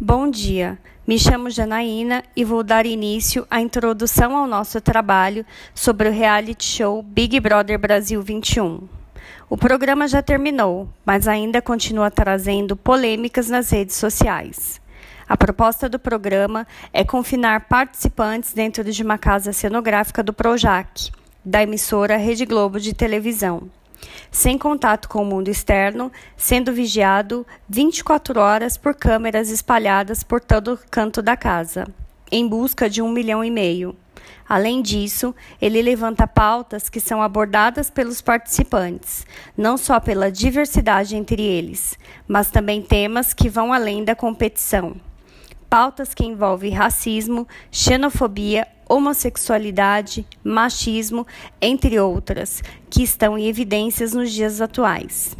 Bom dia, me chamo Janaína e vou dar início à introdução ao nosso trabalho sobre o reality show Big Brother Brasil 21. O programa já terminou, mas ainda continua trazendo polêmicas nas redes sociais. A proposta do programa é confinar participantes dentro de uma casa cenográfica do Projac, da emissora Rede Globo de televisão sem contato com o mundo externo, sendo vigiado 24 horas por câmeras espalhadas por todo canto da casa, em busca de um milhão e meio. Além disso, ele levanta pautas que são abordadas pelos participantes, não só pela diversidade entre eles, mas também temas que vão além da competição. Pautas que envolvem racismo, xenofobia, homossexualidade, machismo, entre outras, que estão em evidências nos dias atuais.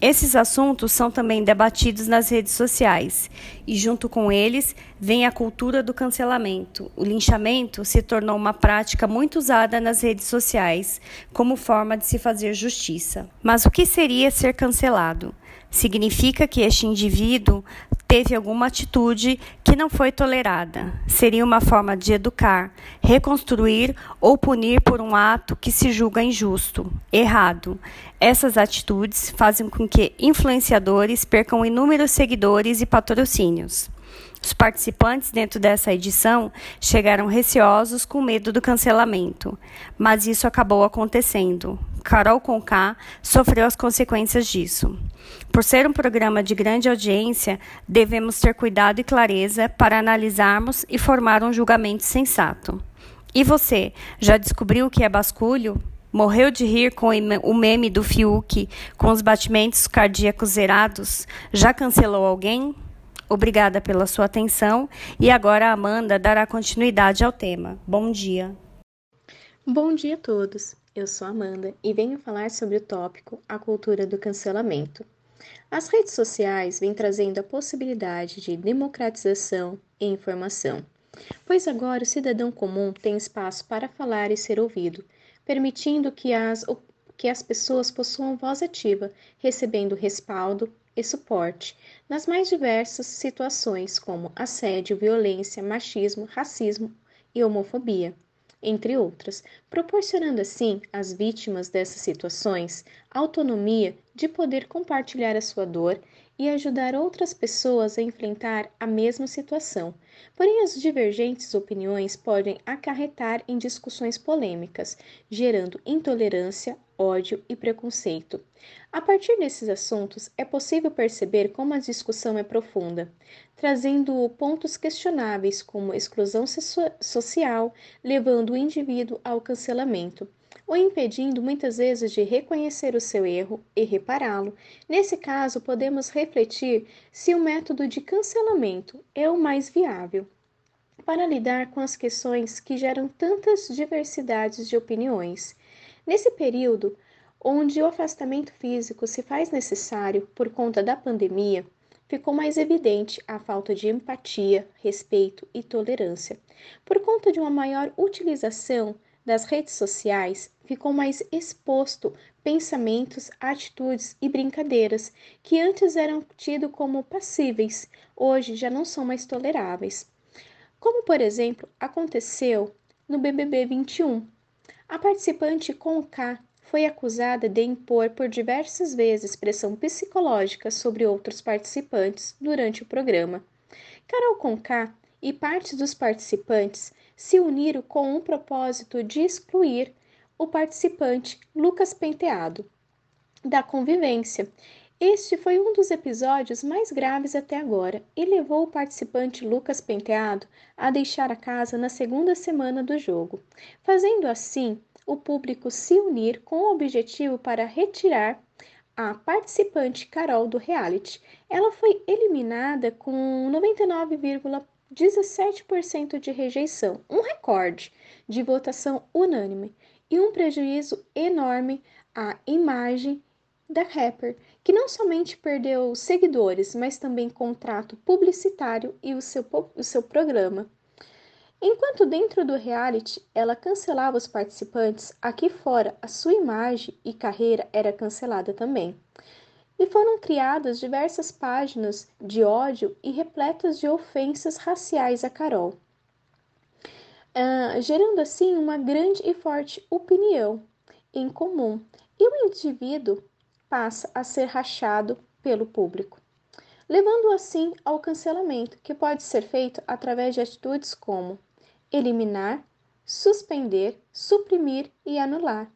Esses assuntos são também debatidos nas redes sociais e, junto com eles, vem a cultura do cancelamento. O linchamento se tornou uma prática muito usada nas redes sociais como forma de se fazer justiça. Mas o que seria ser cancelado? Significa que este indivíduo teve alguma atitude que não foi tolerada. Seria uma forma de educar, reconstruir ou punir por um ato que se julga injusto, errado. Essas atitudes fazem com que influenciadores percam inúmeros seguidores e patrocínios. Os participantes dentro dessa edição chegaram receosos com medo do cancelamento, mas isso acabou acontecendo. Carol Conká sofreu as consequências disso. Por ser um programa de grande audiência, devemos ter cuidado e clareza para analisarmos e formar um julgamento sensato. E você, já descobriu o que é basculho? Morreu de rir com o meme do Fiuk com os batimentos cardíacos zerados? Já cancelou alguém? Obrigada pela sua atenção e agora a Amanda dará continuidade ao tema. Bom dia. Bom dia a todos. Eu sou Amanda e venho falar sobre o tópico A cultura do cancelamento. As redes sociais vêm trazendo a possibilidade de democratização e informação, pois agora o cidadão comum tem espaço para falar e ser ouvido, permitindo que as, que as pessoas possuam voz ativa, recebendo respaldo e suporte nas mais diversas situações, como assédio, violência, machismo, racismo e homofobia, entre outras, proporcionando assim às vítimas dessas situações autonomia de poder compartilhar a sua dor e ajudar outras pessoas a enfrentar a mesma situação. Porém, as divergentes opiniões podem acarretar em discussões polêmicas, gerando intolerância, ódio e preconceito. A partir desses assuntos, é possível perceber como a discussão é profunda, trazendo pontos questionáveis como exclusão social, levando o indivíduo ao cancelamento, ou impedindo muitas vezes de reconhecer o seu erro e repará-lo. Nesse caso, podemos refletir se o método de cancelamento é o mais viável para lidar com as questões que geram tantas diversidades de opiniões. Nesse período, onde o afastamento físico se faz necessário por conta da pandemia, ficou mais evidente a falta de empatia, respeito e tolerância. Por conta de uma maior utilização das redes sociais, ficou mais exposto pensamentos, atitudes e brincadeiras que antes eram tidos como passíveis, hoje já não são mais toleráveis. Como, por exemplo, aconteceu no BBB 21, a participante com K foi acusada de impor por diversas vezes pressão psicológica sobre outros participantes durante o programa. Carol Conká e parte dos participantes se uniram com o propósito de excluir o participante Lucas Penteado da convivência. Este foi um dos episódios mais graves até agora e levou o participante Lucas Penteado a deixar a casa na segunda semana do jogo, fazendo assim o público se unir com o objetivo para retirar a participante Carol do reality. Ela foi eliminada com 99,17% de rejeição, um recorde de votação unânime e um prejuízo enorme à imagem da rapper, que não somente perdeu seguidores, mas também contrato publicitário e o seu, o seu programa. Enquanto dentro do reality ela cancelava os participantes, aqui fora a sua imagem e carreira era cancelada também. E foram criadas diversas páginas de ódio e repletas de ofensas raciais a Carol, uh, gerando assim uma grande e forte opinião em comum, e o indivíduo passa a ser rachado pelo público, levando assim ao cancelamento, que pode ser feito através de atitudes como eliminar, suspender, suprimir e anular.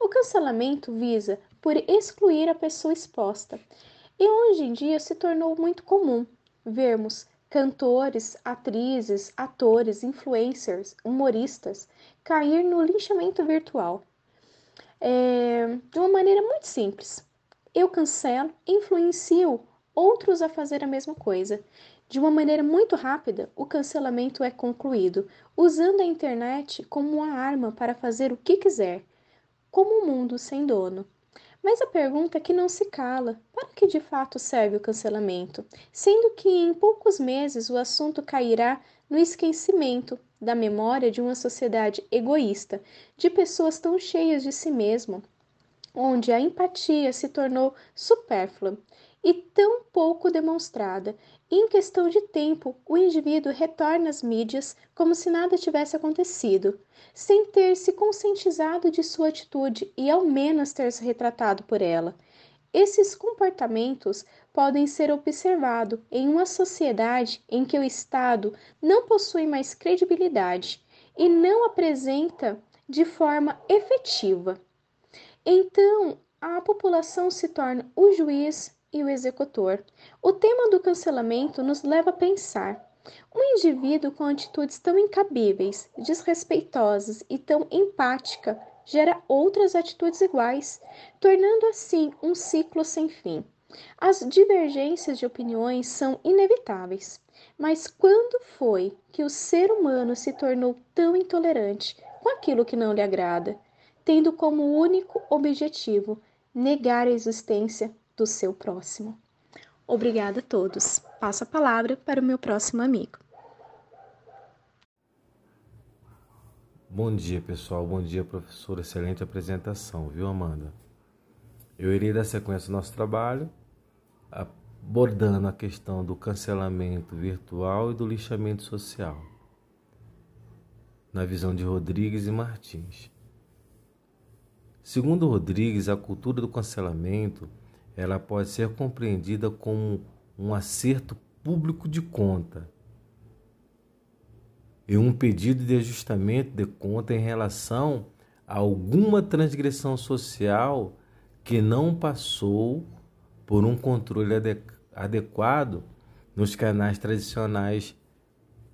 O cancelamento visa por excluir a pessoa exposta. E hoje em dia se tornou muito comum vermos cantores, atrizes, atores, influencers, humoristas cair no linchamento virtual. É, de uma maneira muito simples. Eu cancelo, influencio outros a fazer a mesma coisa. De uma maneira muito rápida, o cancelamento é concluído, usando a internet como uma arma para fazer o que quiser, como um mundo sem dono. Mas a pergunta é que não se cala: para que de fato serve o cancelamento? Sendo que em poucos meses o assunto cairá no esquecimento da memória de uma sociedade egoísta, de pessoas tão cheias de si mesmo, onde a empatia se tornou supérflua e tão pouco demonstrada. Em questão de tempo, o indivíduo retorna às mídias como se nada tivesse acontecido, sem ter se conscientizado de sua atitude e ao menos ter se retratado por ela. Esses comportamentos podem ser observados em uma sociedade em que o Estado não possui mais credibilidade e não apresenta de forma efetiva. Então, a população se torna o juiz e o executor. O tema do cancelamento nos leva a pensar. Um indivíduo com atitudes tão incabíveis, desrespeitosas e tão empática gera outras atitudes iguais, tornando assim um ciclo sem fim. As divergências de opiniões são inevitáveis, mas quando foi que o ser humano se tornou tão intolerante com aquilo que não lhe agrada, tendo como único objetivo negar a existência do seu próximo. Obrigada a todos. Passo a palavra para o meu próximo amigo. Bom dia, pessoal. Bom dia, professor. Excelente apresentação, viu, Amanda? Eu irei dar sequência ao nosso trabalho, abordando a questão do cancelamento virtual e do lixamento social, na visão de Rodrigues e Martins. Segundo Rodrigues, a cultura do cancelamento ela pode ser compreendida como um acerto público de conta e um pedido de ajustamento de conta em relação a alguma transgressão social que não passou por um controle adequado nos canais tradicionais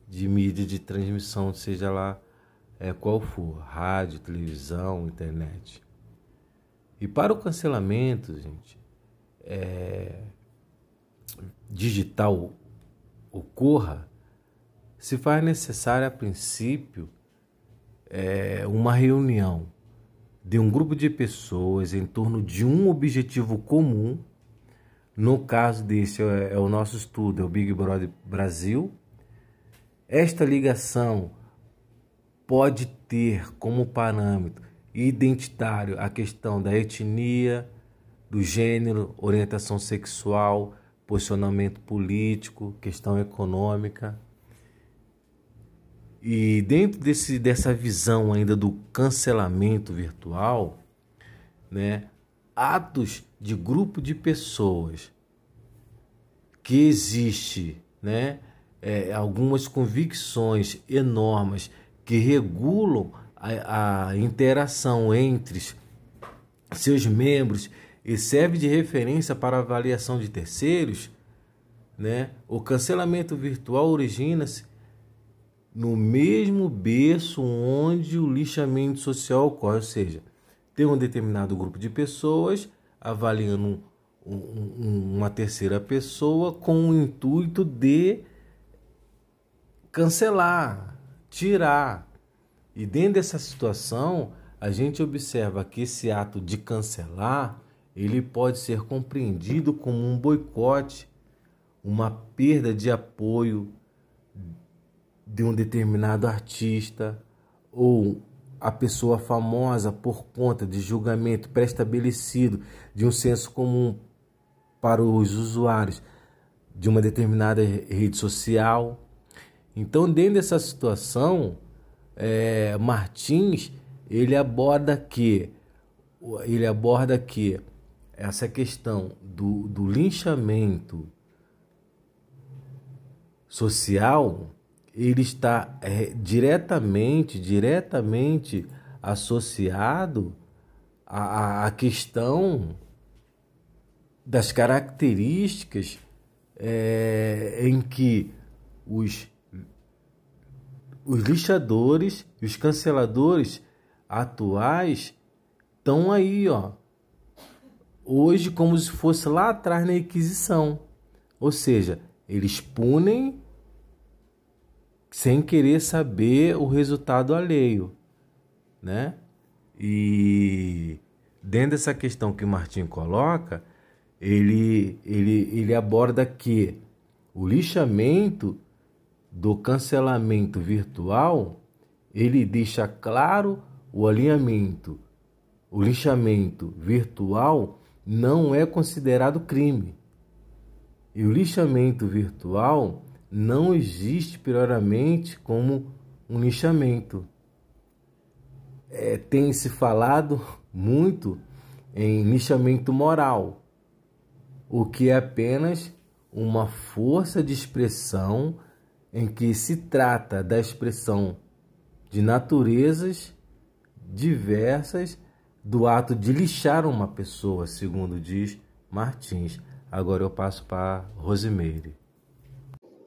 de mídia de transmissão, seja lá é, qual for, rádio, televisão, internet. E para o cancelamento, gente, é, digital ocorra, se faz necessário, a princípio, é, uma reunião de um grupo de pessoas em torno de um objetivo comum. No caso desse é, é o nosso estudo, é o Big Brother Brasil. Esta ligação pode ter como parâmetro identitário a questão da etnia, do gênero, orientação sexual, posicionamento político, questão econômica. E dentro desse, dessa visão ainda do cancelamento virtual, né, atos de grupo de pessoas que existe, né, é, algumas convicções enormes que regulam a, a interação entre seus membros e serve de referência para avaliação de terceiros, né? O cancelamento virtual origina-se no mesmo berço onde o lixamento social ocorre, ou seja, tem um determinado grupo de pessoas avaliando um, um, uma terceira pessoa com o intuito de cancelar, tirar. E dentro dessa situação, a gente observa que esse ato de cancelar ele pode ser compreendido como um boicote, uma perda de apoio de um determinado artista ou a pessoa famosa por conta de julgamento pré-estabelecido de um senso comum para os usuários de uma determinada rede social. Então, dentro dessa situação, é, Martins ele aborda que ele aborda que essa questão do, do linchamento social ele está é, diretamente diretamente associado à, à questão das características é, em que os, os lixadores e os canceladores atuais estão aí, ó, hoje como se fosse lá atrás na Inquisição. Ou seja, eles punem sem querer saber o resultado alheio, né? E dentro dessa questão que o Martim coloca, ele, ele, ele aborda que o lixamento do cancelamento virtual, ele deixa claro o alinhamento. O lixamento virtual não é considerado crime. E o lixamento virtual não existe prioramente como um lixamento. É, tem se falado muito em lixamento moral, o que é apenas uma força de expressão em que se trata da expressão de naturezas diversas do ato de lixar uma pessoa, segundo diz Martins. Agora eu passo para Rosimeire.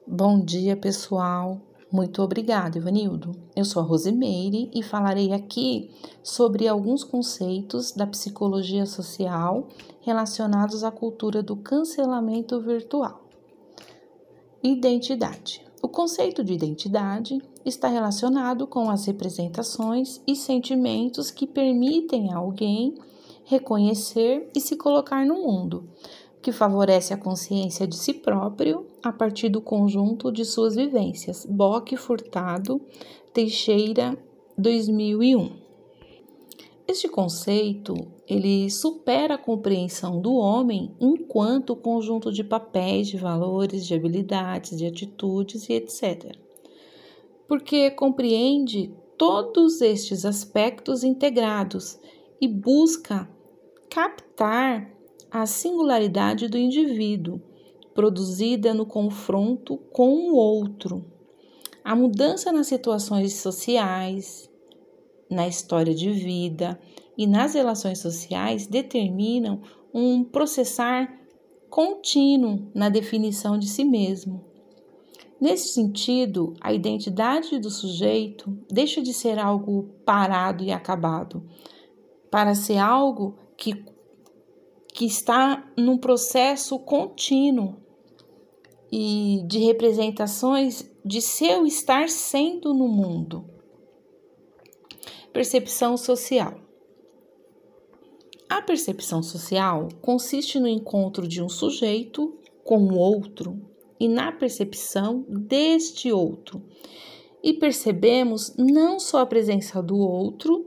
Bom dia, pessoal. Muito obrigada, Ivanildo. Eu sou a Rosimeire e falarei aqui sobre alguns conceitos da psicologia social relacionados à cultura do cancelamento virtual. Identidade. O conceito de identidade está relacionado com as representações e sentimentos que permitem a alguém reconhecer e se colocar no mundo, que favorece a consciência de si próprio a partir do conjunto de suas vivências. Bock Furtado, Teixeira, 2001. Este conceito, ele supera a compreensão do homem enquanto conjunto de papéis, de valores, de habilidades, de atitudes e etc. Porque compreende todos estes aspectos integrados e busca captar a singularidade do indivíduo, produzida no confronto com o outro. A mudança nas situações sociais, na história de vida e nas relações sociais determinam um processar contínuo na definição de si mesmo. Nesse sentido, a identidade do sujeito deixa de ser algo parado e acabado para ser algo que, que está num processo contínuo e de representações de seu estar sendo no mundo. Percepção social. A percepção social consiste no encontro de um sujeito com o outro e na percepção deste outro. E percebemos não só a presença do outro,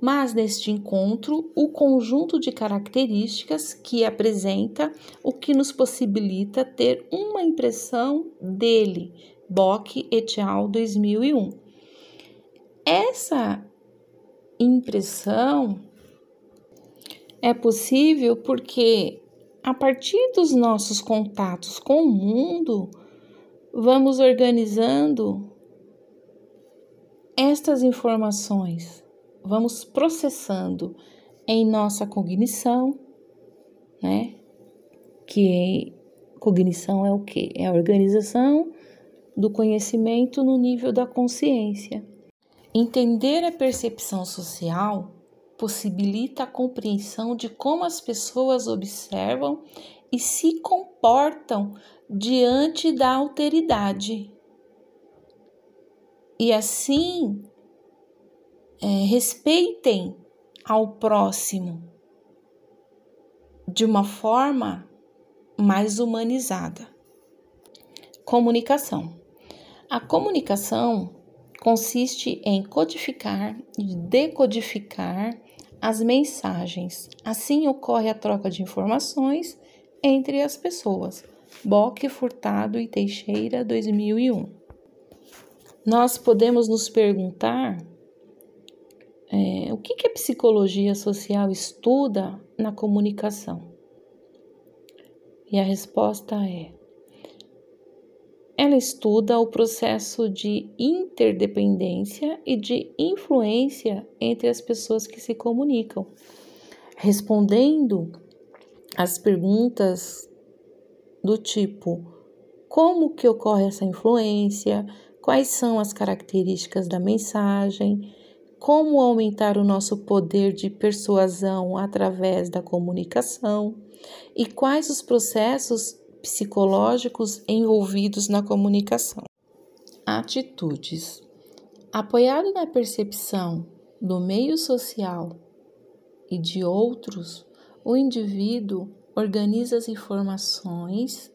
mas neste encontro o conjunto de características que apresenta o que nos possibilita ter uma impressão dele. Bock et al. 2001. Essa impressão é possível porque a partir dos nossos contatos com o mundo, vamos organizando estas informações, vamos processando em nossa cognição, né? Que cognição é o que? É a organização do conhecimento no nível da consciência. Entender a percepção social possibilita a compreensão de como as pessoas observam e se comportam diante da alteridade. E assim é, respeitem ao próximo de uma forma mais humanizada. Comunicação. A comunicação consiste em codificar e decodificar as mensagens. Assim ocorre a troca de informações entre as pessoas. Boque, Furtado e Teixeira, 2001. Nós podemos nos perguntar é, o que, que a psicologia social estuda na comunicação? E a resposta é: ela estuda o processo de interdependência e de influência entre as pessoas que se comunicam, respondendo às perguntas do tipo: como que ocorre essa influência? Quais são as características da mensagem? Como aumentar o nosso poder de persuasão através da comunicação? E quais os processos psicológicos envolvidos na comunicação. Atitudes. Apoiado na percepção do meio social e de outros, o indivíduo organiza as informações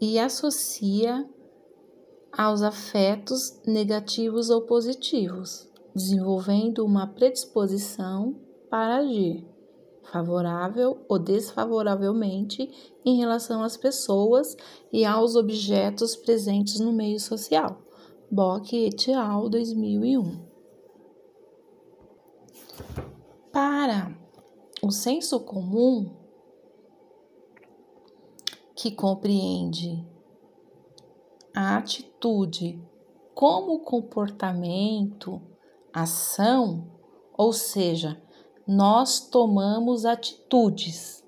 e associa aos afetos negativos ou positivos, desenvolvendo uma predisposição para agir favorável ou desfavoravelmente em relação às pessoas e aos objetos presentes no meio social. Bock et al. 2001. Para o senso comum, que compreende a atitude como comportamento, ação, ou seja, nós tomamos atitudes.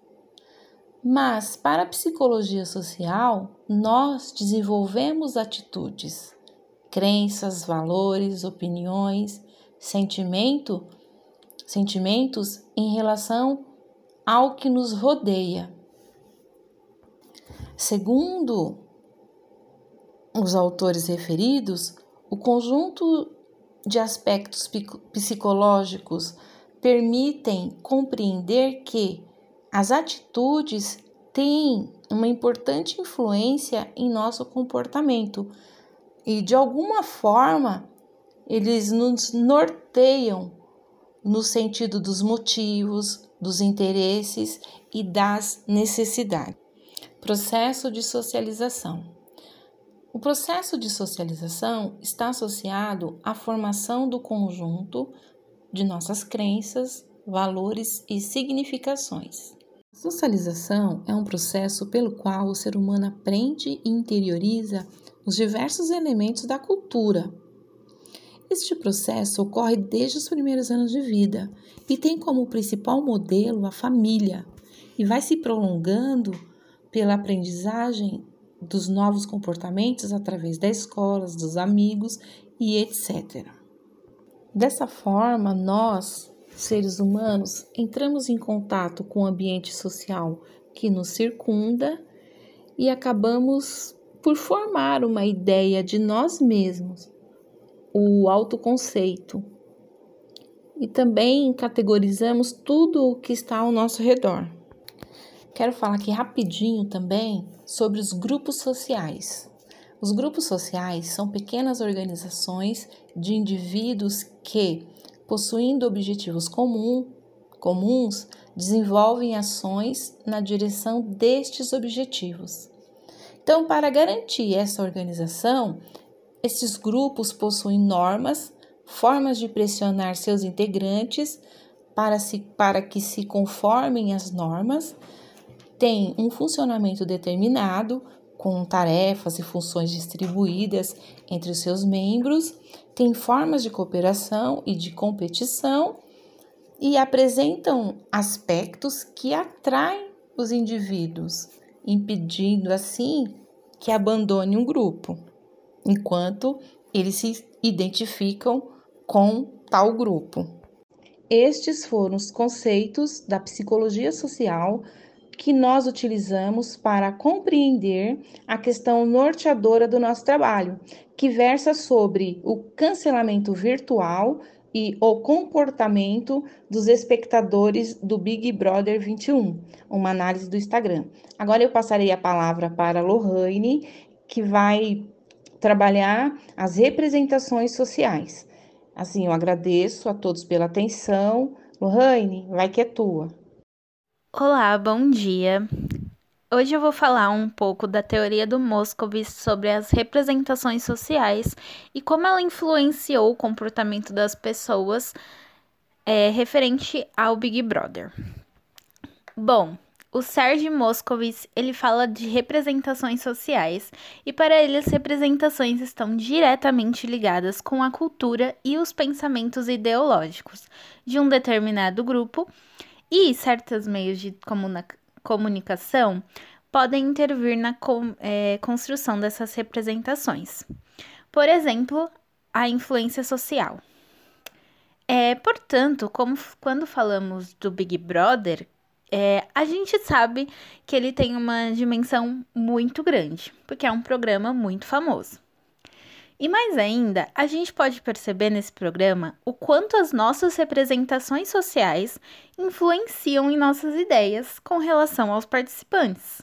Mas para a psicologia social, nós desenvolvemos atitudes, crenças, valores, opiniões, sentimento, sentimentos em relação ao que nos rodeia. Segundo os autores referidos, o conjunto de aspectos psicológicos permitem compreender que as atitudes têm uma importante influência em nosso comportamento e, de alguma forma, eles nos norteiam no sentido dos motivos, dos interesses e das necessidades. Processo de socialização. O processo de socialização está associado à formação do conjunto de nossas crenças, valores e significações. Socialização é um processo pelo qual o ser humano aprende e interioriza os diversos elementos da cultura. Este processo ocorre desde os primeiros anos de vida e tem como principal modelo a família e vai se prolongando pela aprendizagem dos novos comportamentos através da escola, dos amigos e etc. Dessa forma, nós, seres humanos, entramos em contato com o ambiente social que nos circunda e acabamos por formar uma ideia de nós mesmos, o autoconceito. E também categorizamos tudo o que está ao nosso redor. Quero falar aqui rapidinho também sobre os grupos sociais. Os grupos sociais são pequenas organizações de indivíduos que, possuindo objetivos comum, comuns, desenvolvem ações na direção destes objetivos. Então, para garantir essa organização, esses grupos possuem normas, formas de pressionar seus integrantes para, se, para que se conformem às normas, têm um funcionamento determinado, com tarefas e funções distribuídas entre os seus membros, têm formas de cooperação e de competição e apresentam aspectos que atraem os indivíduos, impedindo assim que abandone um grupo, enquanto eles se identificam com tal grupo. Estes foram os conceitos da psicologia social que nós utilizamos para compreender a questão norteadora do nosso trabalho, que versa sobre o cancelamento virtual e o comportamento dos espectadores do Big Brother 21, uma análise do Instagram. Agora eu passarei a palavra para Lohane, que vai trabalhar as representações sociais. Assim, eu agradeço a todos pela atenção. Lohane, vai que é tua. Olá, bom dia. Hoje eu vou falar um pouco da teoria do Moscovitz sobre as representações sociais e como ela influenciou o comportamento das pessoas é, referente ao Big Brother. Bom, o Serge Moscovitz, ele fala de representações sociais, e para ele as representações estão diretamente ligadas com a cultura e os pensamentos ideológicos de um determinado grupo, e certos meios de comunicação podem intervir na é, construção dessas representações. Por exemplo, a influência social. É, portanto, como quando falamos do Big Brother, é, a gente sabe que ele tem uma dimensão muito grande, porque é um programa muito famoso. E mais ainda, a gente pode perceber nesse programa o quanto as nossas representações sociais influenciam em nossas ideias com relação aos participantes.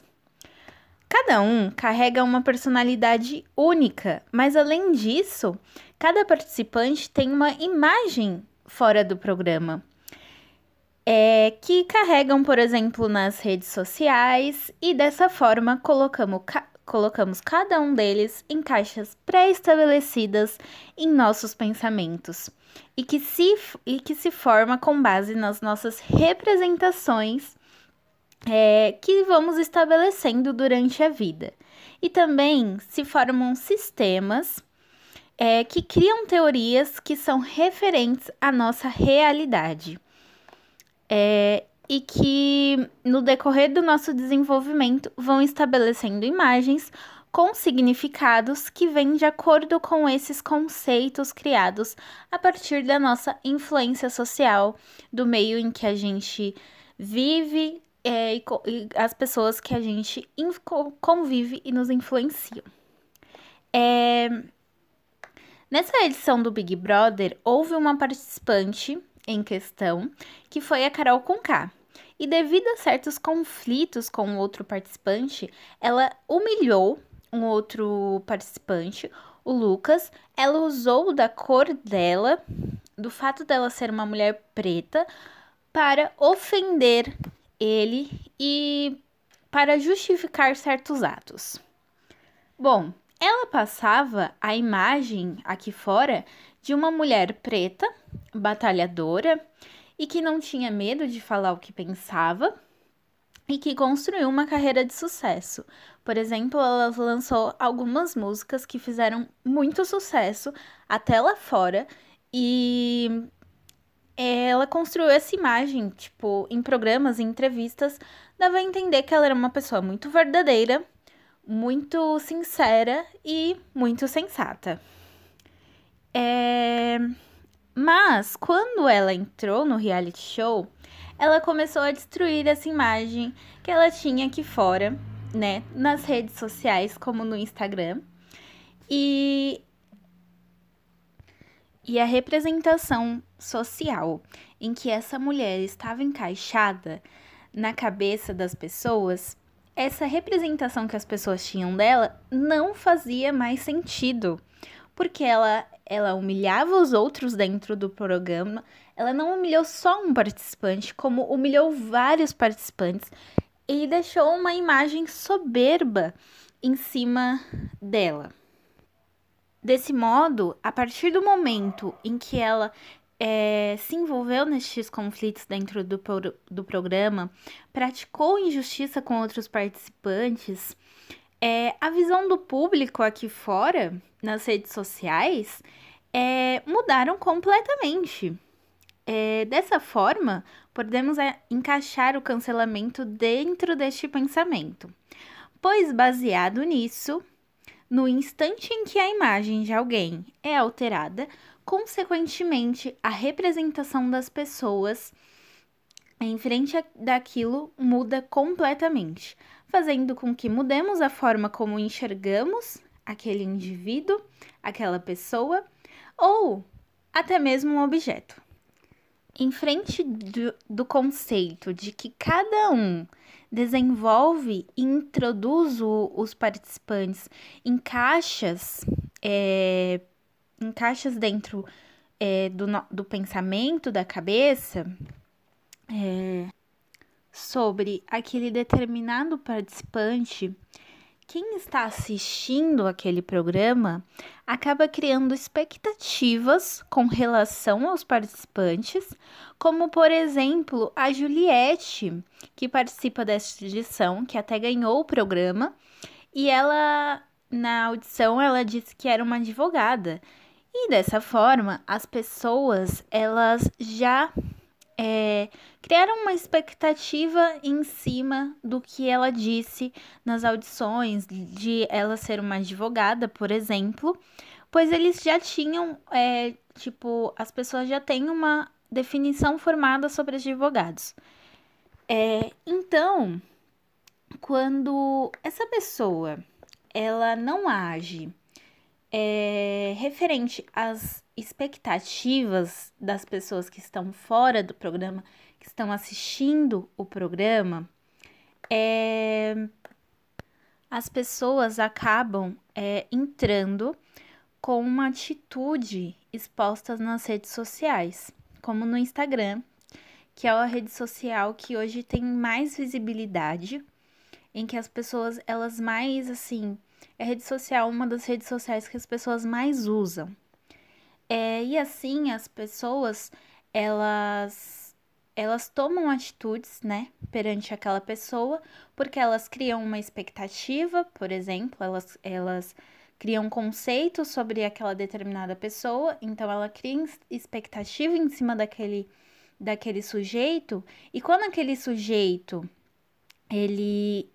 Cada um carrega uma personalidade única, mas além disso, cada participante tem uma imagem fora do programa é, que carregam, por exemplo, nas redes sociais e dessa forma colocamos, ca colocamos cada um deles em caixas pré-estabelecidas em nossos pensamentos e que, se, e que se forma com base nas nossas representações é, que vamos estabelecendo durante a vida. E também se formam sistemas é, que criam teorias que são referentes à nossa realidade é, e que no decorrer do nosso desenvolvimento vão estabelecendo imagens com significados que vêm de acordo com esses conceitos criados a partir da nossa influência social, do meio em que a gente vive é, e, e, as pessoas que a gente convive e nos influenciam. É, nessa edição do Big Brother, houve uma participante em questão, que foi a Carol Conká. E devido a certos conflitos com outro participante, ela humilhou um outro participante, o Lucas. Ela usou da cor dela, do fato dela ser uma mulher preta, para ofender ele e para justificar certos atos. Bom, ela passava a imagem aqui fora de uma mulher preta, batalhadora e que não tinha medo de falar o que pensava e que construiu uma carreira de sucesso. Por exemplo, ela lançou algumas músicas que fizeram muito sucesso até lá fora e ela construiu essa imagem, tipo, em programas, em entrevistas, dava a entender que ela era uma pessoa muito verdadeira, muito sincera e muito sensata. É... Mas quando ela entrou no reality show, ela começou a destruir essa imagem que ela tinha aqui fora, né, nas redes sociais, como no Instagram. E e a representação social em que essa mulher estava encaixada na cabeça das pessoas, essa representação que as pessoas tinham dela não fazia mais sentido, porque ela ela humilhava os outros dentro do programa. Ela não humilhou só um participante, como humilhou vários participantes e deixou uma imagem soberba em cima dela. Desse modo, a partir do momento em que ela é, se envolveu nestes conflitos dentro do, do programa, praticou injustiça com outros participantes, é, a visão do público aqui fora, nas redes sociais, é, mudaram completamente. É, dessa forma, podemos é, encaixar o cancelamento dentro deste pensamento, pois, baseado nisso, no instante em que a imagem de alguém é alterada, consequentemente, a representação das pessoas em frente daquilo muda completamente fazendo com que mudemos a forma como enxergamos aquele indivíduo, aquela pessoa ou até mesmo um objeto. Em frente do, do conceito de que cada um desenvolve e introduz o, os participantes em caixas, é, em caixas dentro é, do, do pensamento, da cabeça, é, sobre aquele determinado participante, quem está assistindo aquele programa acaba criando expectativas com relação aos participantes, como por exemplo a Juliette, que participa desta edição, que até ganhou o programa, e ela na audição ela disse que era uma advogada. E dessa forma, as pessoas elas já é, criaram uma expectativa em cima do que ela disse nas audições, de ela ser uma advogada, por exemplo, pois eles já tinham, é, tipo, as pessoas já têm uma definição formada sobre advogados. É, então, quando essa pessoa ela não age é, referente às expectativas das pessoas que estão fora do programa, que estão assistindo o programa, é, as pessoas acabam é, entrando com uma atitude exposta nas redes sociais, como no Instagram, que é a rede social que hoje tem mais visibilidade em que as pessoas, elas mais, assim, é rede social, uma das redes sociais que as pessoas mais usam. É, e assim, as pessoas, elas, elas tomam atitudes, né, perante aquela pessoa, porque elas criam uma expectativa, por exemplo, elas, elas criam conceitos sobre aquela determinada pessoa, então ela cria expectativa em cima daquele, daquele sujeito, e quando aquele sujeito ele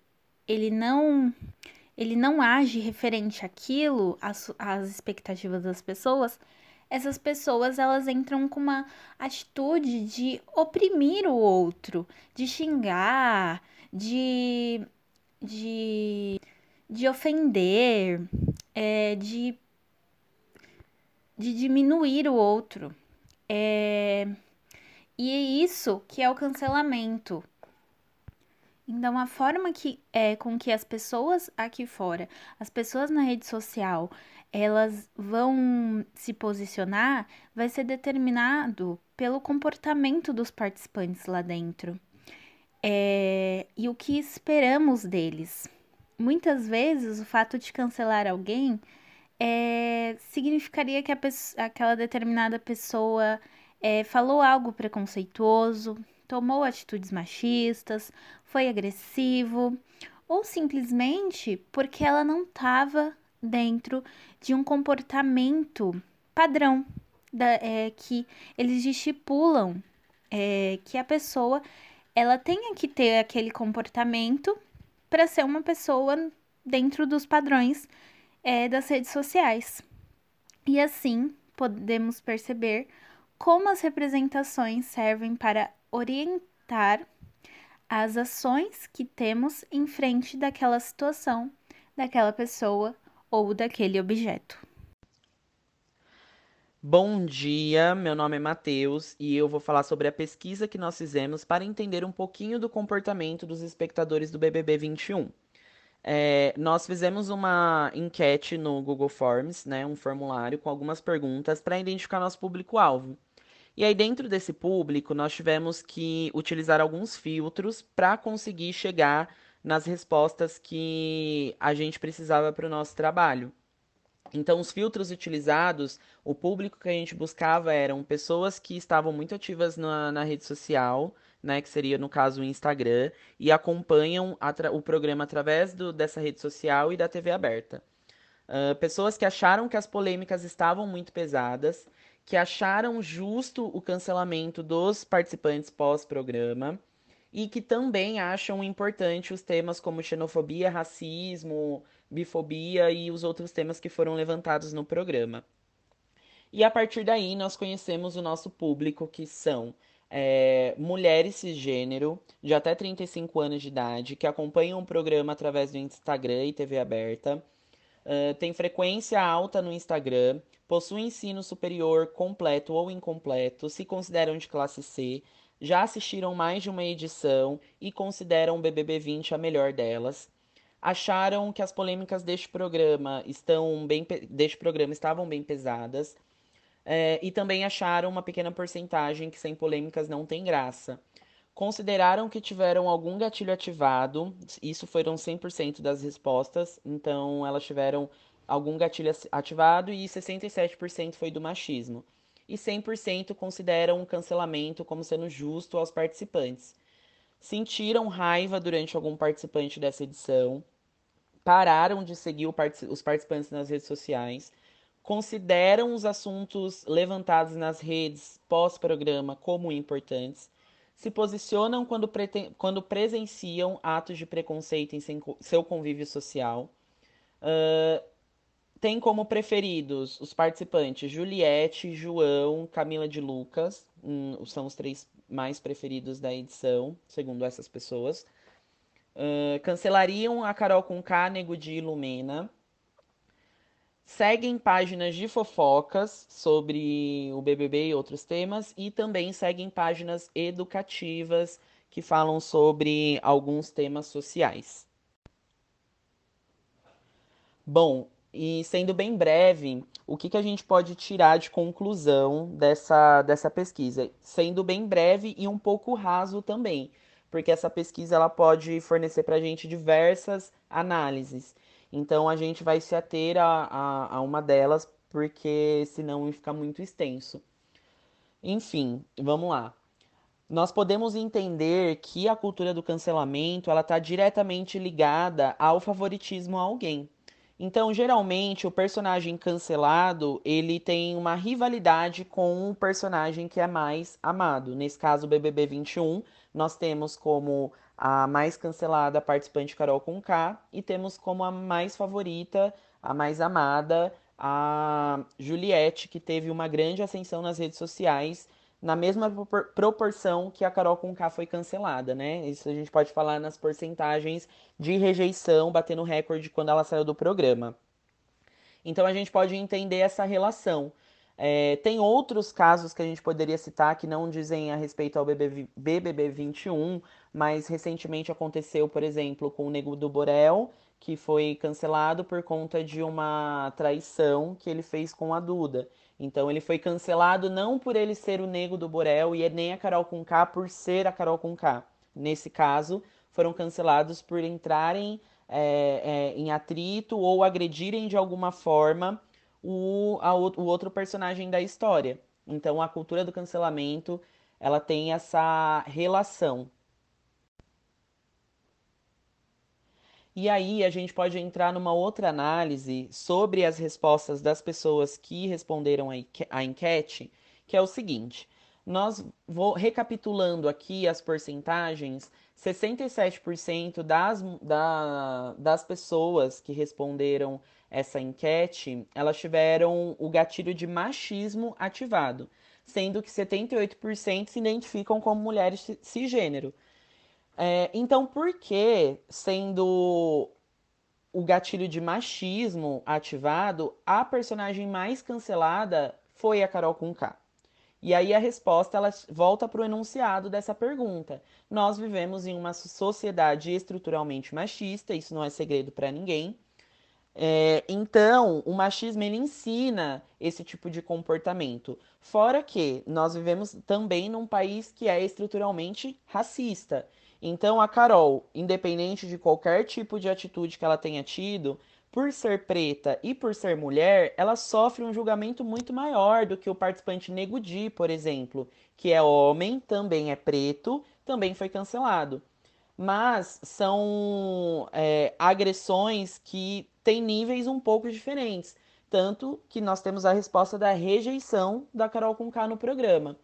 ele não ele não age referente àquilo, às, às expectativas das pessoas, essas pessoas elas entram com uma atitude de oprimir o outro, de xingar, de, de, de ofender, é, de, de diminuir o outro. É, e é isso que é o cancelamento. Então, a forma que é com que as pessoas aqui fora, as pessoas na rede social, elas vão se posicionar vai ser determinado pelo comportamento dos participantes lá dentro. É, e o que esperamos deles. Muitas vezes, o fato de cancelar alguém é, significaria que pessoa, aquela determinada pessoa é, falou algo preconceituoso, tomou atitudes machistas, foi agressivo, ou simplesmente porque ela não estava dentro de um comportamento padrão da, é, que eles estipulam é, que a pessoa ela tenha que ter aquele comportamento para ser uma pessoa dentro dos padrões é, das redes sociais. E assim podemos perceber como as representações servem para orientar as ações que temos em frente daquela situação, daquela pessoa ou daquele objeto. Bom dia, meu nome é Matheus e eu vou falar sobre a pesquisa que nós fizemos para entender um pouquinho do comportamento dos espectadores do BBB 21. É, nós fizemos uma enquete no Google Forms, né, um formulário com algumas perguntas para identificar nosso público-alvo. E aí, dentro desse público, nós tivemos que utilizar alguns filtros para conseguir chegar nas respostas que a gente precisava para o nosso trabalho. Então, os filtros utilizados, o público que a gente buscava eram pessoas que estavam muito ativas na, na rede social, né, que seria no caso o Instagram, e acompanham o programa através do, dessa rede social e da TV aberta. Uh, pessoas que acharam que as polêmicas estavam muito pesadas que acharam justo o cancelamento dos participantes pós-programa e que também acham importante os temas como xenofobia, racismo, bifobia e os outros temas que foram levantados no programa. E a partir daí nós conhecemos o nosso público, que são é, mulheres cisgênero de até 35 anos de idade, que acompanham o programa através do Instagram e TV aberta, uh, tem frequência alta no Instagram, possuem ensino superior completo ou incompleto, se consideram de classe C, já assistiram mais de uma edição e consideram o BBB 20 a melhor delas. Acharam que as polêmicas deste programa estão bem deste programa estavam bem pesadas. É, e também acharam uma pequena porcentagem que sem polêmicas não tem graça. consideraram que tiveram algum gatilho ativado, isso foram 100% das respostas, então elas tiveram algum gatilho ativado e 67% foi do machismo. E 100% consideram o cancelamento como sendo justo aos participantes. Sentiram raiva durante algum participante dessa edição, pararam de seguir os participantes nas redes sociais, consideram os assuntos levantados nas redes pós-programa como importantes, se posicionam quando, quando presenciam atos de preconceito em seu convívio social. Uh, tem como preferidos os participantes Juliette, João, Camila de Lucas, um, são os três mais preferidos da edição, segundo essas pessoas. Uh, cancelariam a Carol com K, Nego de Ilumena. Seguem páginas de fofocas sobre o BBB e outros temas. E também seguem páginas educativas que falam sobre alguns temas sociais. Bom, e sendo bem breve, o que, que a gente pode tirar de conclusão dessa, dessa pesquisa? Sendo bem breve e um pouco raso também, porque essa pesquisa ela pode fornecer para a gente diversas análises. Então a gente vai se ater a, a, a uma delas, porque senão fica muito extenso. Enfim, vamos lá. Nós podemos entender que a cultura do cancelamento ela está diretamente ligada ao favoritismo a alguém. Então, geralmente, o personagem cancelado, ele tem uma rivalidade com um personagem que é mais amado. Nesse caso, o BBB 21, nós temos como a mais cancelada a participante Carol Conká e temos como a mais favorita, a mais amada, a Juliette, que teve uma grande ascensão nas redes sociais na mesma proporção que a Carol com K foi cancelada, né? Isso a gente pode falar nas porcentagens de rejeição, batendo recorde quando ela saiu do programa. Então a gente pode entender essa relação. É, tem outros casos que a gente poderia citar que não dizem a respeito ao BBB, BBB 21, mas recentemente aconteceu, por exemplo, com o Nego do Borel, que foi cancelado por conta de uma traição que ele fez com a Duda. Então ele foi cancelado não por ele ser o nego do Borel e nem a Carol com K por ser a Carol com K. Nesse caso, foram cancelados por entrarem é, é, em atrito ou agredirem de alguma forma o, a, o outro personagem da história. Então a cultura do cancelamento ela tem essa relação E aí a gente pode entrar numa outra análise sobre as respostas das pessoas que responderam a enquete, que é o seguinte: nós vou recapitulando aqui as porcentagens, 67% das, da, das pessoas que responderam essa enquete, elas tiveram o gatilho de machismo ativado, sendo que 78% se identificam como mulheres cisgênero. É, então, por que, sendo o gatilho de machismo ativado, a personagem mais cancelada foi a Carol K? E aí a resposta ela volta para o enunciado dessa pergunta. Nós vivemos em uma sociedade estruturalmente machista, isso não é segredo para ninguém. É, então, o machismo ele ensina esse tipo de comportamento. Fora que nós vivemos também num país que é estruturalmente racista. Então, a Carol, independente de qualquer tipo de atitude que ela tenha tido, por ser preta e por ser mulher, ela sofre um julgamento muito maior do que o participante Negudi, por exemplo, que é homem, também é preto, também foi cancelado. Mas são é, agressões que têm níveis um pouco diferentes. Tanto que nós temos a resposta da rejeição da Carol Conká no programa.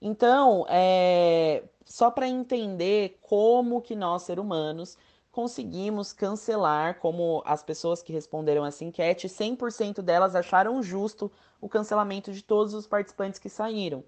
Então, é, só para entender como que nós, seres humanos, conseguimos cancelar, como as pessoas que responderam essa enquete, 100% delas acharam justo o cancelamento de todos os participantes que saíram.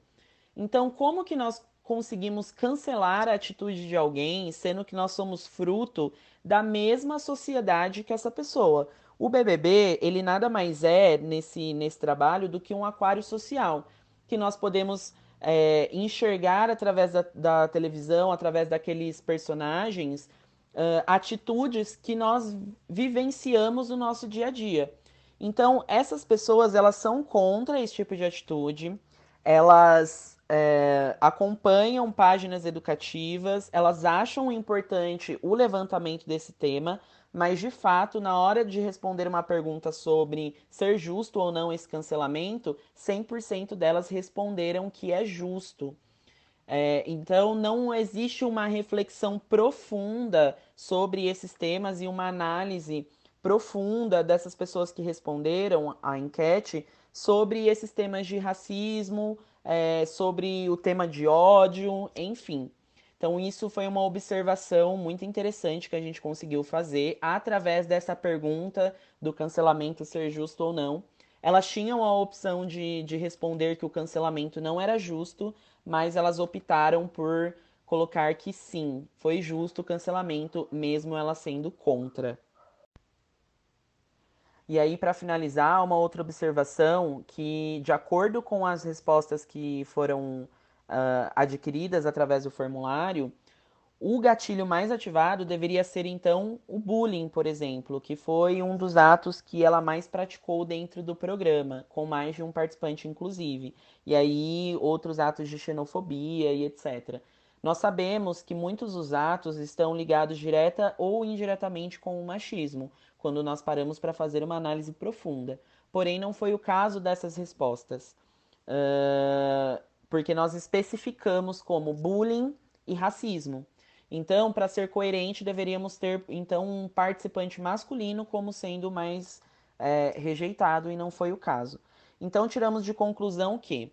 Então, como que nós conseguimos cancelar a atitude de alguém, sendo que nós somos fruto da mesma sociedade que essa pessoa? O BBB, ele nada mais é nesse, nesse trabalho do que um aquário social, que nós podemos é, enxergar através da, da, televisão, através daqueles personagens, uh, atitudes que nós vivenciamos no nosso dia a dia. Então, essas pessoas, elas são contra esse tipo de atitude, elas é, acompanham páginas educativas, elas acham importante o levantamento desse tema, mas de fato, na hora de responder uma pergunta sobre ser justo ou não esse cancelamento, 100% delas responderam que é justo. É, então, não existe uma reflexão profunda sobre esses temas e uma análise profunda dessas pessoas que responderam à enquete sobre esses temas de racismo, é, sobre o tema de ódio, enfim. Então, isso foi uma observação muito interessante que a gente conseguiu fazer através dessa pergunta do cancelamento ser justo ou não. Elas tinham a opção de, de responder que o cancelamento não era justo, mas elas optaram por colocar que sim, foi justo o cancelamento, mesmo ela sendo contra. E aí, para finalizar, uma outra observação que, de acordo com as respostas que foram uh, adquiridas através do formulário, o gatilho mais ativado deveria ser então o bullying, por exemplo, que foi um dos atos que ela mais praticou dentro do programa, com mais de um participante, inclusive. E aí, outros atos de xenofobia e etc. Nós sabemos que muitos dos atos estão ligados direta ou indiretamente com o machismo, quando nós paramos para fazer uma análise profunda. Porém, não foi o caso dessas respostas, uh, porque nós especificamos como bullying e racismo. Então, para ser coerente, deveríamos ter então um participante masculino como sendo mais é, rejeitado e não foi o caso. Então, tiramos de conclusão que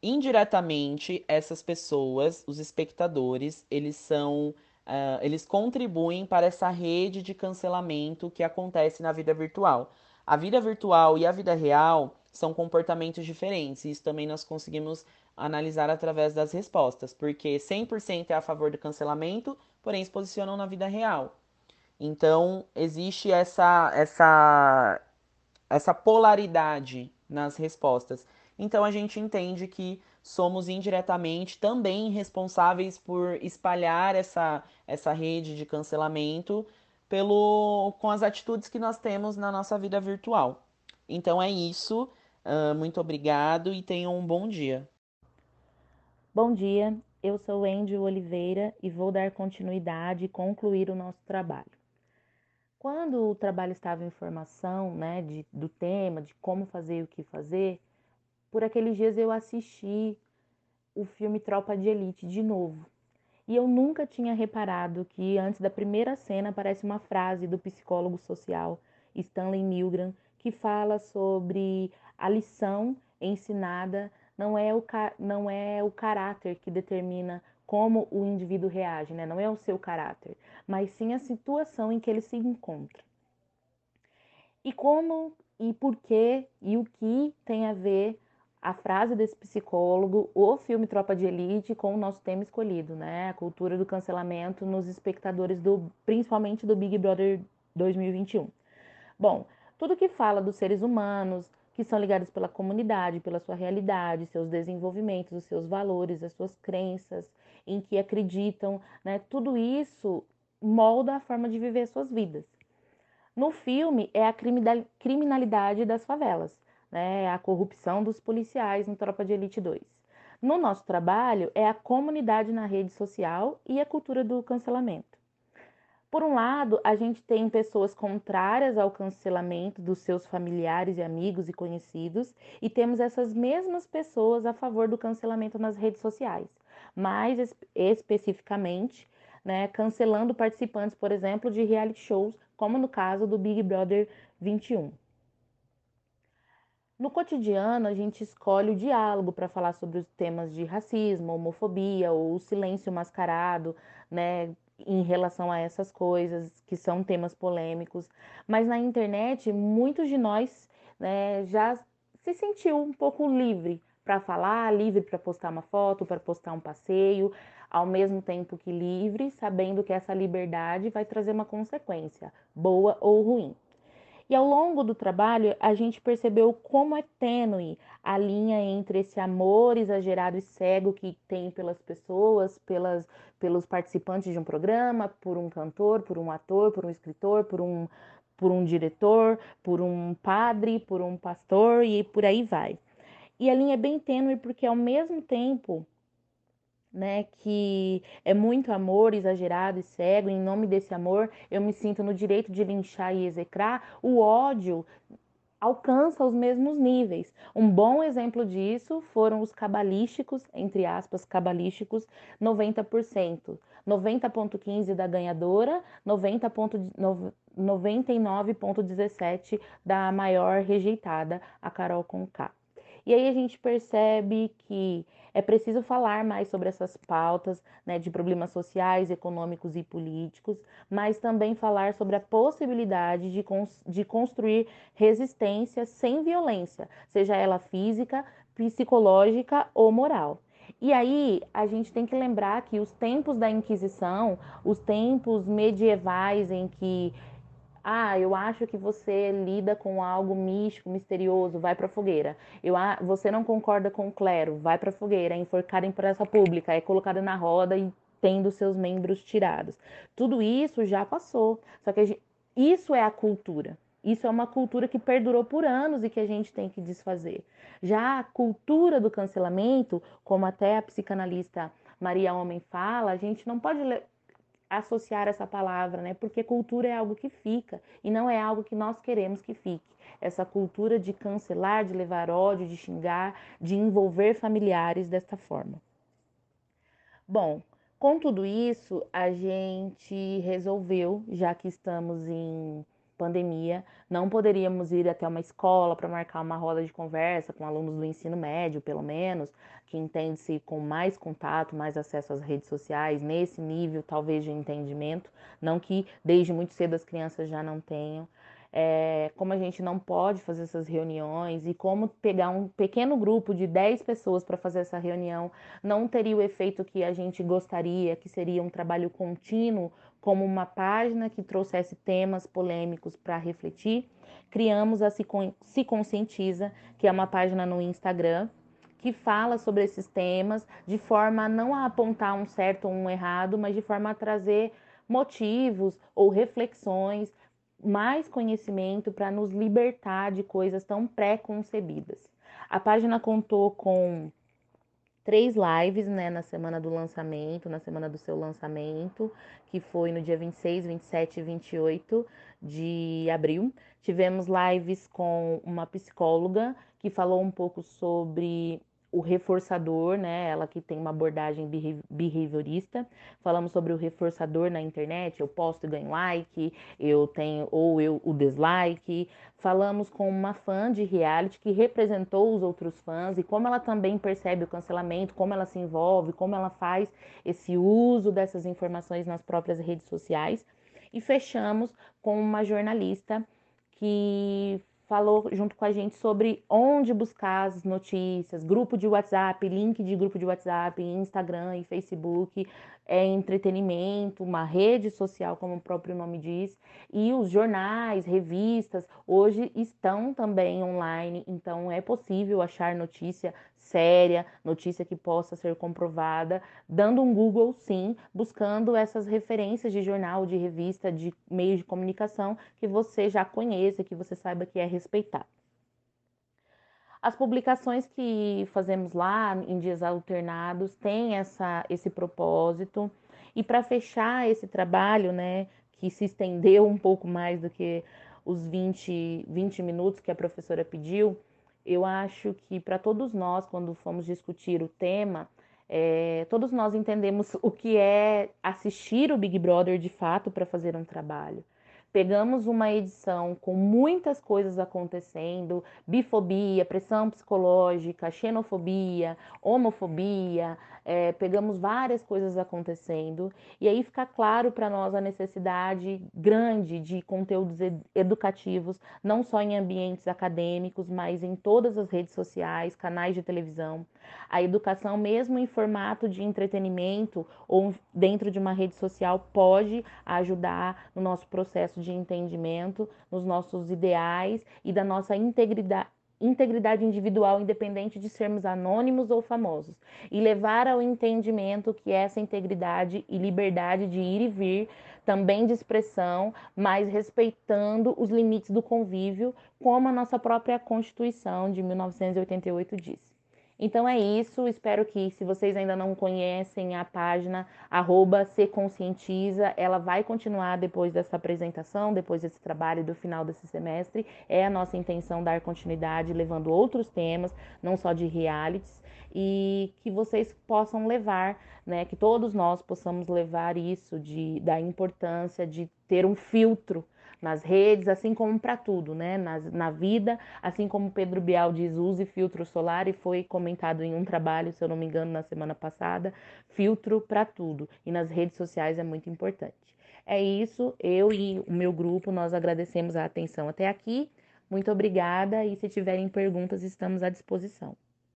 indiretamente essas pessoas, os espectadores, eles são Uh, eles contribuem para essa rede de cancelamento que acontece na vida virtual. A vida virtual e a vida real são comportamentos diferentes, e isso também nós conseguimos analisar através das respostas, porque 100% é a favor do cancelamento, porém se posicionam na vida real. Então, existe essa, essa, essa polaridade nas respostas. Então, a gente entende que somos indiretamente também responsáveis por espalhar essa, essa rede de cancelamento pelo, com as atitudes que nós temos na nossa vida virtual. Então é isso. Uh, muito obrigado e tenham um bom dia. Bom dia, eu sou Angel Oliveira e vou dar continuidade e concluir o nosso trabalho. Quando o trabalho estava em formação, né, de, do tema, de como fazer e o que fazer, por aqueles dias eu assisti o filme Tropa de Elite de novo. E eu nunca tinha reparado que antes da primeira cena aparece uma frase do psicólogo social Stanley Milgram que fala sobre a lição ensinada não é o, não é o caráter que determina como o indivíduo reage, né? não é o seu caráter, mas sim a situação em que ele se encontra. E como e por que e o que tem a ver a frase desse psicólogo, o filme Tropa de Elite com o nosso tema escolhido, né? A cultura do cancelamento nos espectadores do principalmente do Big Brother 2021. Bom, tudo que fala dos seres humanos que são ligados pela comunidade, pela sua realidade, seus desenvolvimentos, os seus valores, as suas crenças, em que acreditam, né? Tudo isso molda a forma de viver suas vidas. No filme é a criminalidade das favelas né, a corrupção dos policiais no Tropa de Elite 2. No nosso trabalho, é a comunidade na rede social e a cultura do cancelamento. Por um lado, a gente tem pessoas contrárias ao cancelamento dos seus familiares e amigos e conhecidos, e temos essas mesmas pessoas a favor do cancelamento nas redes sociais, mais especificamente, né, cancelando participantes, por exemplo, de reality shows, como no caso do Big Brother 21. No cotidiano, a gente escolhe o diálogo para falar sobre os temas de racismo, homofobia ou silêncio mascarado, né, em relação a essas coisas que são temas polêmicos. Mas na internet, muitos de nós né, já se sentiu um pouco livre para falar, livre para postar uma foto, para postar um passeio, ao mesmo tempo que livre, sabendo que essa liberdade vai trazer uma consequência, boa ou ruim. E ao longo do trabalho, a gente percebeu como é tênue a linha entre esse amor exagerado e cego que tem pelas pessoas, pelas, pelos participantes de um programa, por um cantor, por um ator, por um escritor, por um, por um diretor, por um padre, por um pastor e por aí vai. e a linha é bem tênue porque ao mesmo tempo né, que é muito amor exagerado e cego, em nome desse amor eu me sinto no direito de linchar e execrar, o ódio alcança os mesmos níveis. Um bom exemplo disso foram os cabalísticos, entre aspas, cabalísticos, 90%. 90,15% da ganhadora, 99,17% da maior rejeitada, a Carol Conká. E aí a gente percebe que é preciso falar mais sobre essas pautas né, de problemas sociais, econômicos e políticos, mas também falar sobre a possibilidade de, cons de construir resistência sem violência, seja ela física, psicológica ou moral. E aí a gente tem que lembrar que os tempos da Inquisição, os tempos medievais em que ah, eu acho que você lida com algo místico, misterioso, vai para fogueira. Eu, ah, você não concorda com o clero, vai para fogueira, é enforcado em praça pública, é colocado na roda e tendo seus membros tirados. Tudo isso já passou. Só que gente, isso é a cultura. Isso é uma cultura que perdurou por anos e que a gente tem que desfazer. Já a cultura do cancelamento, como até a psicanalista Maria Homem fala, a gente não pode associar essa palavra, né? Porque cultura é algo que fica e não é algo que nós queremos que fique. Essa cultura de cancelar, de levar ódio, de xingar, de envolver familiares desta forma. Bom, com tudo isso, a gente resolveu, já que estamos em pandemia, não poderíamos ir até uma escola para marcar uma roda de conversa com alunos do ensino médio, pelo menos, que entende-se com mais contato, mais acesso às redes sociais, nesse nível talvez de entendimento, não que desde muito cedo as crianças já não tenham. É, como a gente não pode fazer essas reuniões e como pegar um pequeno grupo de 10 pessoas para fazer essa reunião não teria o efeito que a gente gostaria, que seria um trabalho contínuo, como uma página que trouxesse temas polêmicos para refletir, criamos a Se, Conscientiza, que é uma página no Instagram, que fala sobre esses temas de forma a não apontar um certo ou um errado, mas de forma a trazer motivos ou reflexões, mais conhecimento para nos libertar de coisas tão pré-concebidas. A página contou com três lives, né, na semana do lançamento, na semana do seu lançamento, que foi no dia 26, 27 e 28 de abril. Tivemos lives com uma psicóloga que falou um pouco sobre o reforçador, né? Ela que tem uma abordagem behaviorista. Falamos sobre o reforçador na internet, eu posto e ganho like, eu tenho ou eu o dislike. Falamos com uma fã de reality que representou os outros fãs e como ela também percebe o cancelamento, como ela se envolve, como ela faz esse uso dessas informações nas próprias redes sociais. E fechamos com uma jornalista que falou junto com a gente sobre onde buscar as notícias, grupo de WhatsApp, link de grupo de WhatsApp, Instagram e Facebook, é entretenimento, uma rede social, como o próprio nome diz, e os jornais, revistas, hoje estão também online, então é possível achar notícia séria, notícia que possa ser comprovada, dando um Google sim, buscando essas referências de jornal, de revista, de meio de comunicação que você já conheça, que você saiba que é respeitado. As publicações que fazemos lá em dias alternados têm essa, esse propósito. E para fechar esse trabalho, né, que se estendeu um pouco mais do que os 20, 20 minutos que a professora pediu, eu acho que para todos nós, quando fomos discutir o tema, é, todos nós entendemos o que é assistir o Big Brother de fato para fazer um trabalho. Pegamos uma edição com muitas coisas acontecendo: bifobia, pressão psicológica, xenofobia, homofobia, é, pegamos várias coisas acontecendo, e aí fica claro para nós a necessidade grande de conteúdos ed educativos, não só em ambientes acadêmicos, mas em todas as redes sociais, canais de televisão. A educação, mesmo em formato de entretenimento ou dentro de uma rede social, pode ajudar no nosso processo de entendimento, nos nossos ideais e da nossa integridade integridade individual, independente de sermos anônimos ou famosos, e levar ao entendimento que essa integridade e liberdade de ir e vir, também de expressão, mas respeitando os limites do convívio, como a nossa própria Constituição de 1988 diz. Então é isso, espero que se vocês ainda não conhecem a página arroba se conscientiza, ela vai continuar depois dessa apresentação, depois desse trabalho do final desse semestre. É a nossa intenção dar continuidade levando outros temas, não só de realities, e que vocês possam levar, né, que todos nós possamos levar isso de da importância de ter um filtro nas redes, assim como para tudo, né? Na, na vida, assim como Pedro Bial diz, use filtro solar e foi comentado em um trabalho, se eu não me engano, na semana passada, filtro para tudo. E nas redes sociais é muito importante. É isso, eu e o meu grupo, nós agradecemos a atenção até aqui. Muito obrigada e se tiverem perguntas, estamos à disposição.